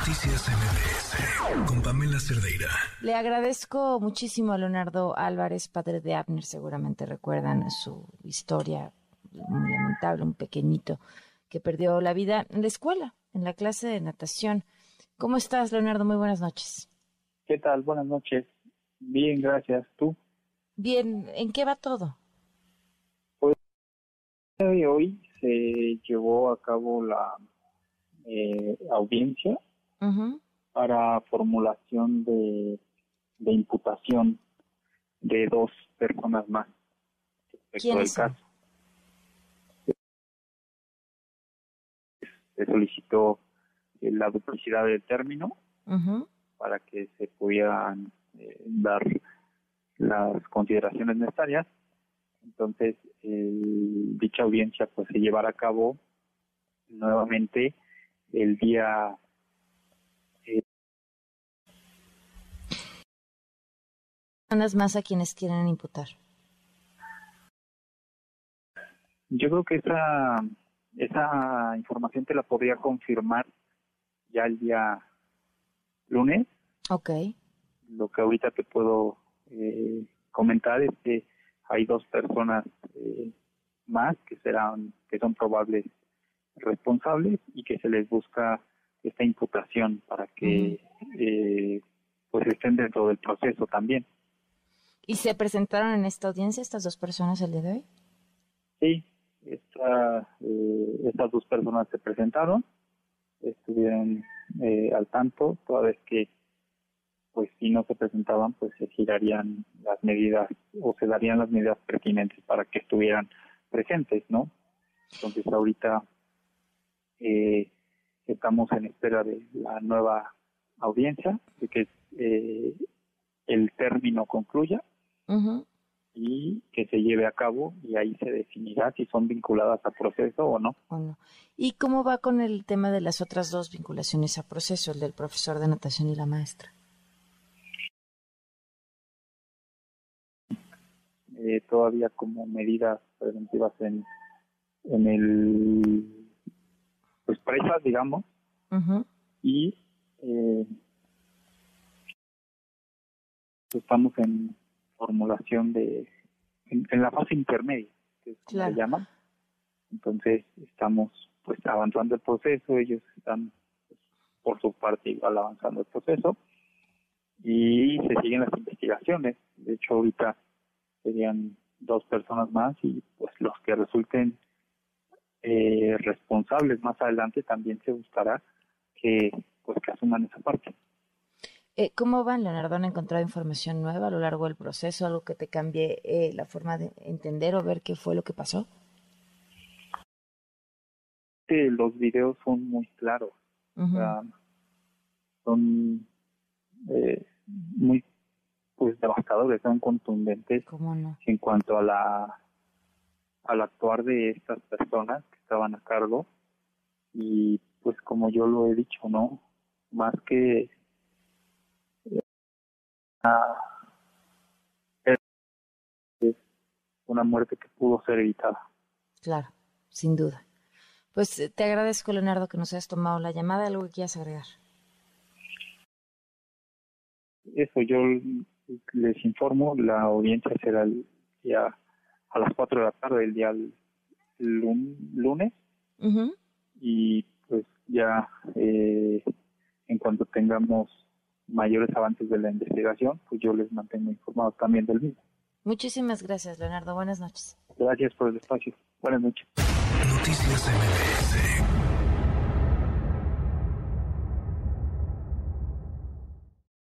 Noticias MBS con Pamela Cerdeira. Le agradezco muchísimo a Leonardo Álvarez, padre de Abner. Seguramente recuerdan su historia muy lamentable, un pequeñito que perdió la vida en la escuela, en la clase de natación. ¿Cómo estás, Leonardo? Muy buenas noches. ¿Qué tal? Buenas noches. Bien, gracias. ¿Tú? Bien. ¿En qué va todo? Pues hoy se llevó a cabo la eh, audiencia para formulación de, imputación de dos personas más respecto del caso. Se solicitó eh, la duplicidad del término para que se pudieran eh, dar las consideraciones necesarias. Entonces, dicha audiencia pues se llevará a cabo nuevamente el día más a quienes quieren imputar. Yo creo que esa esa información te la podría confirmar ya el día lunes. Ok. Lo que ahorita te puedo eh, comentar es que hay dos personas eh, más que serán que son probables responsables y que se les busca esta imputación para que eh, pues estén dentro del proceso también. ¿Y se presentaron en esta audiencia estas dos personas el día de hoy? Sí, esta, eh, estas dos personas se presentaron, estuvieron eh, al tanto, toda vez que pues si no se presentaban pues se girarían las medidas o se darían las medidas pertinentes para que estuvieran presentes, ¿no? Entonces ahorita eh, estamos en espera de la nueva audiencia, de que eh, el término concluya y que se lleve a cabo y ahí se definirá si son vinculadas a proceso o no. ¿Y cómo va con el tema de las otras dos vinculaciones a proceso, el del profesor de natación y la maestra? Eh, todavía como medidas preventivas en, en el pues presas, digamos, y eh, estamos en formulación de, en, la fase intermedia, que es como se llama. Entonces estamos pues avanzando el proceso, ellos están pues, por su parte igual avanzando el proceso y se siguen las investigaciones. De hecho ahorita serían dos personas más y pues los que resulten eh, responsables más adelante también se buscará que pues que asuman esa parte. Eh, ¿Cómo van, Leonardo? ¿Han encontrado información nueva a lo largo del proceso? ¿Algo que te cambie eh, la forma de entender o ver qué fue lo que pasó? Sí, los videos son muy claros. son eh, muy pues devastadores, son contundentes en cuanto a la al actuar de estas personas que estaban a cargo y pues como yo lo he dicho, ¿no? Más que es una muerte que pudo ser evitada. Claro, sin duda. Pues eh, te agradezco, Leonardo, que nos hayas tomado la llamada. ¿Algo que quieras agregar? Eso, yo les informo, la audiencia será el día a las 4 de la tarde el día lunes y pues ya eh, en cuanto tengamos mayores avances de la investigación, pues yo les mantengo informados también del mismo. Muchísimas gracias, Leonardo. Buenas noches. Gracias por el espacio. Buenas noches. Noticias MBS